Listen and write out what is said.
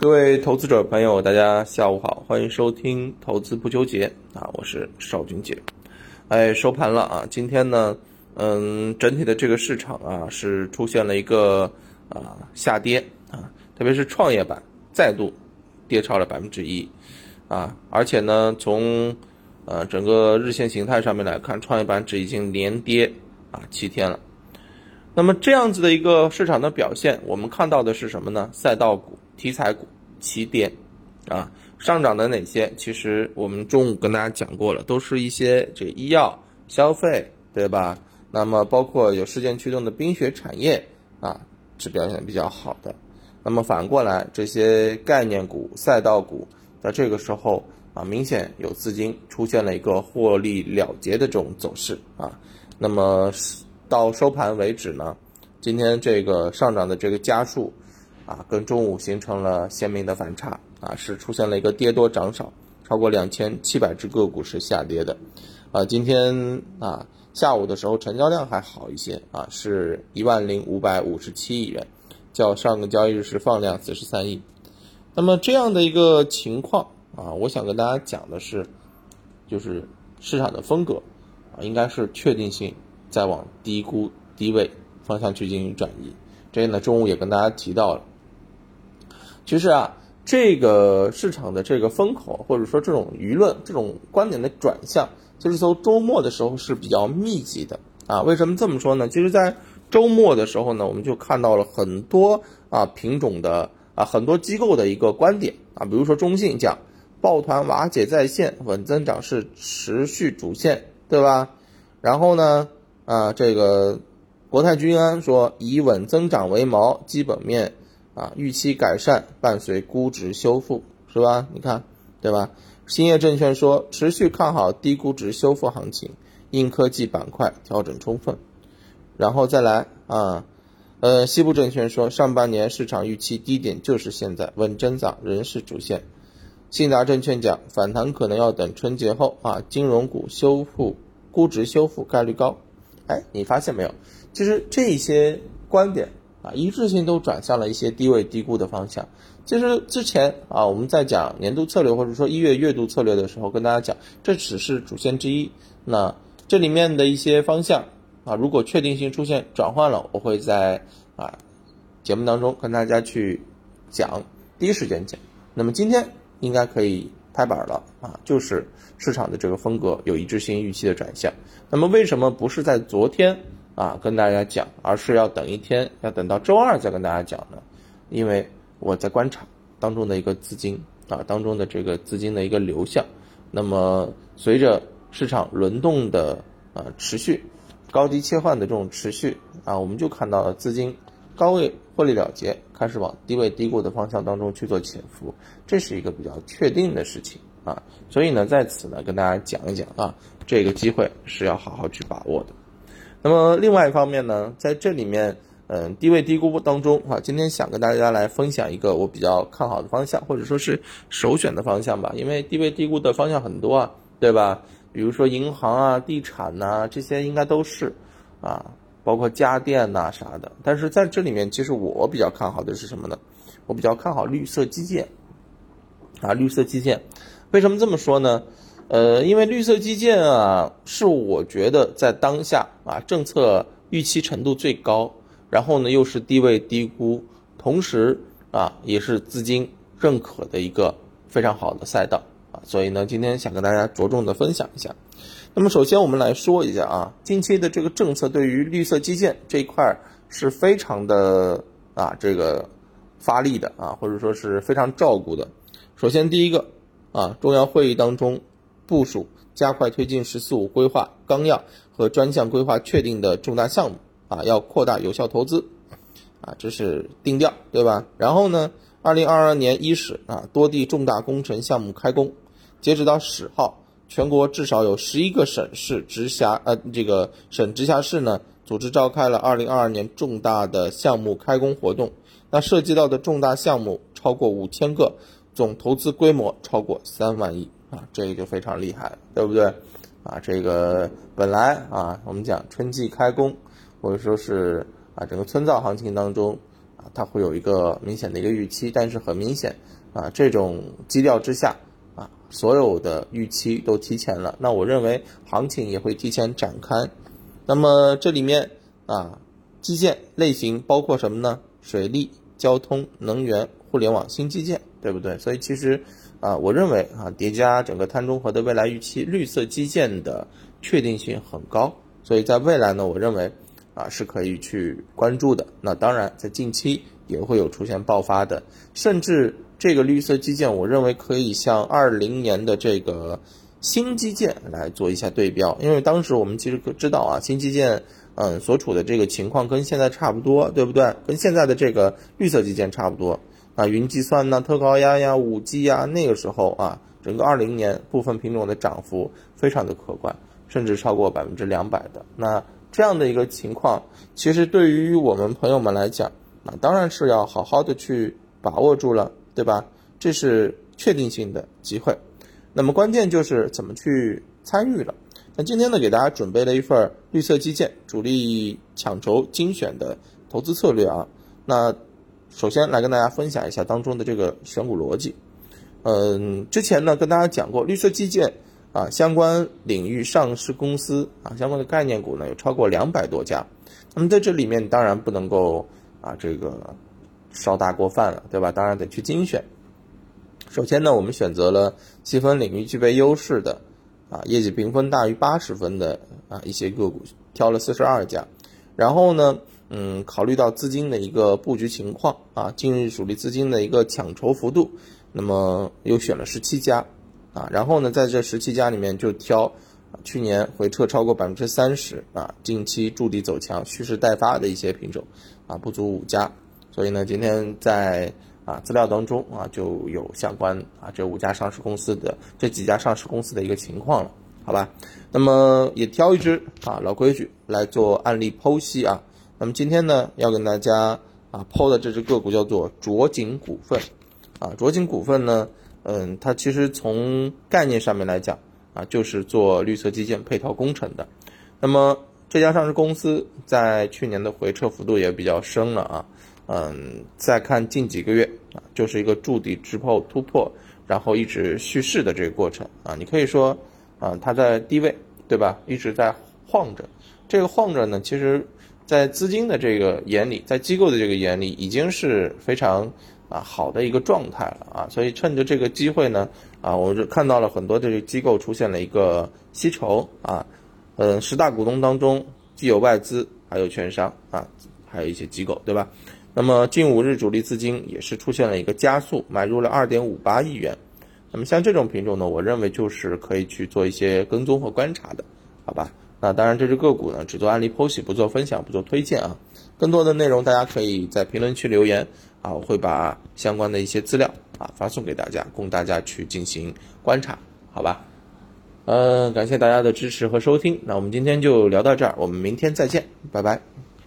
各位投资者朋友，大家下午好，欢迎收听投资不纠结啊，我是邵军杰。哎，收盘了啊，今天呢，嗯，整体的这个市场啊是出现了一个啊下跌啊，特别是创业板再度跌超了百分之一啊，而且呢，从呃整个日线形态上面来看，创业板指已经连跌啊七天了。那么这样子的一个市场的表现，我们看到的是什么呢？赛道股。题材股起点，啊，上涨的哪些？其实我们中午跟大家讲过了，都是一些这医药、消费，对吧？那么包括有事件驱动的冰雪产业啊，是表现比较好的。那么反过来，这些概念股、赛道股，在这个时候啊，明显有资金出现了一个获利了结的这种走势啊。那么到收盘为止呢，今天这个上涨的这个家数。啊，跟中午形成了鲜明的反差啊，是出现了一个跌多涨少，超过两千七百只个股是下跌的，啊，今天啊下午的时候成交量还好一些啊，是一万零五百五十七亿元，较上个交易日是放量四十三亿。那么这样的一个情况啊，我想跟大家讲的是，就是市场的风格啊，应该是确定性在往低估低位方向去进行转移。这呢，中午也跟大家提到了。其实啊，这个市场的这个风口，或者说这种舆论、这种观点的转向，就是从周末的时候是比较密集的啊。为什么这么说呢？其实，在周末的时候呢，我们就看到了很多啊品种的啊很多机构的一个观点啊，比如说中信讲抱团瓦解在线，稳增长是持续主线，对吧？然后呢，啊这个国泰君安说以稳增长为锚，基本面。啊，预期改善伴随估值修复，是吧？你看，对吧？兴业证券说持续看好低估值修复行情，硬科技板块调整充分。然后再来啊，呃，西部证券说上半年市场预期低点就是现在，稳增长仍是主线。信达证券讲反弹可能要等春节后啊，金融股修复估值修复概率高。哎，你发现没有？其实这些观点。啊，一致性都转向了一些低位低估的方向。其实之前啊，我们在讲年度策略或者说一月月度策略的时候，跟大家讲，这只是主线之一。那这里面的一些方向啊，如果确定性出现转换了，我会在啊节目当中跟大家去讲，第一时间讲。那么今天应该可以拍板了啊，就是市场的这个风格有一致性预期的转向。那么为什么不是在昨天？啊，跟大家讲，而是要等一天，要等到周二再跟大家讲的，因为我在观察当中的一个资金啊，当中的这个资金的一个流向。那么随着市场轮动的呃持续，高低切换的这种持续啊，我们就看到了资金高位获利了结，开始往低位低估的方向当中去做潜伏，这是一个比较确定的事情啊。所以呢，在此呢跟大家讲一讲啊，这个机会是要好好去把握的。那么另外一方面呢，在这里面，嗯，低位低估当中啊，今天想跟大家来分享一个我比较看好的方向，或者说是首选的方向吧。因为低位低估的方向很多啊，对吧？比如说银行啊、地产呐，这些应该都是啊，包括家电呐啥的。但是在这里面，其实我比较看好的是什么呢？我比较看好绿色基建啊，绿色基建。为什么这么说呢？呃，因为绿色基建啊，是我觉得在当下啊，政策预期程度最高，然后呢又是低位低估，同时啊也是资金认可的一个非常好的赛道啊，所以呢今天想跟大家着重的分享一下。那么首先我们来说一下啊，近期的这个政策对于绿色基建这一块是非常的啊这个发力的啊，或者说是非常照顾的。首先第一个啊，中央会议当中。部署加快推进“十四五”规划纲要和专项规划确定的重大项目啊，要扩大有效投资啊，这是定调，对吧？然后呢，二零二二年伊始啊，多地重大工程项目开工，截止到十号，全国至少有十一个省市直辖呃这个省直辖市呢，组织召开了二零二二年重大的项目开工活动，那涉及到的重大项目超过五千个，总投资规模超过三万亿。啊，这个就非常厉害了，对不对？啊，这个本来啊，我们讲春季开工，或者说是啊整个村造行情当中啊，它会有一个明显的一个预期，但是很明显啊，这种基调之下啊，所有的预期都提前了，那我认为行情也会提前展开。那么这里面啊，基建类型包括什么呢？水利、交通、能源、互联网、新基建，对不对？所以其实啊，我认为啊，叠加整个碳中和的未来预期，绿色基建的确定性很高，所以在未来呢，我认为。啊，是可以去关注的。那当然，在近期也会有出现爆发的，甚至这个绿色基建，我认为可以像二零年的这个新基建来做一下对标。因为当时我们其实知道啊，新基建嗯所处的这个情况跟现在差不多，对不对？跟现在的这个绿色基建差不多。啊，云计算呢，特高压呀，五 G 呀，那个时候啊，整个二零年部分品种的涨幅非常的可观，甚至超过百分之两百的那。这样的一个情况，其实对于我们朋友们来讲，那当然是要好好的去把握住了，对吧？这是确定性的机会。那么关键就是怎么去参与了。那今天呢，给大家准备了一份绿色基建主力抢筹精选的投资策略啊。那首先来跟大家分享一下当中的这个选股逻辑。嗯，之前呢跟大家讲过绿色基建。啊，相关领域上市公司啊，相关的概念股呢有超过两百多家。那么在这里面当然不能够啊这个烧大锅饭了，对吧？当然得去精选。首先呢，我们选择了细分领域具备优势的啊，业绩评分大于八十分的啊一些个股，挑了四十二家。然后呢，嗯，考虑到资金的一个布局情况啊，近日主力资金的一个抢筹幅度，那么又选了十七家。啊，然后呢，在这十七家里面就挑，去年回撤超过百分之三十啊，近期筑底走强、蓄势待发的一些品种，啊，不足五家。所以呢，今天在啊资料当中啊就有相关啊这五家上市公司的这几家上市公司的一个情况了，好吧？那么也挑一只啊老规矩来做案例剖析啊。那么今天呢要跟大家啊剖的这只个股叫做卓锦股份，啊卓锦股份呢。嗯，它其实从概念上面来讲啊，就是做绿色基建配套工程的。那么这家上市公司在去年的回撤幅度也比较深了啊。嗯，再看近几个月啊，就是一个筑底之后突破，然后一直蓄势的这个过程啊。你可以说啊，它在低位对吧，一直在晃着。这个晃着呢，其实在资金的这个眼里，在机构的这个眼里，已经是非常。啊，好的一个状态了啊，所以趁着这个机会呢，啊，我就看到了很多这个机构出现了一个吸筹啊，嗯，十大股东当中既有外资，还有券商啊，还有一些机构，对吧？那么近五日主力资金也是出现了一个加速，买入了二点五八亿元。那么像这种品种呢，我认为就是可以去做一些跟踪和观察的，好吧？那当然这只个股呢，只做案例剖析，不做分享，不做推荐啊。更多的内容大家可以在评论区留言。啊，我会把相关的一些资料啊发送给大家，供大家去进行观察，好吧？嗯，感谢大家的支持和收听，那我们今天就聊到这儿，我们明天再见，拜拜。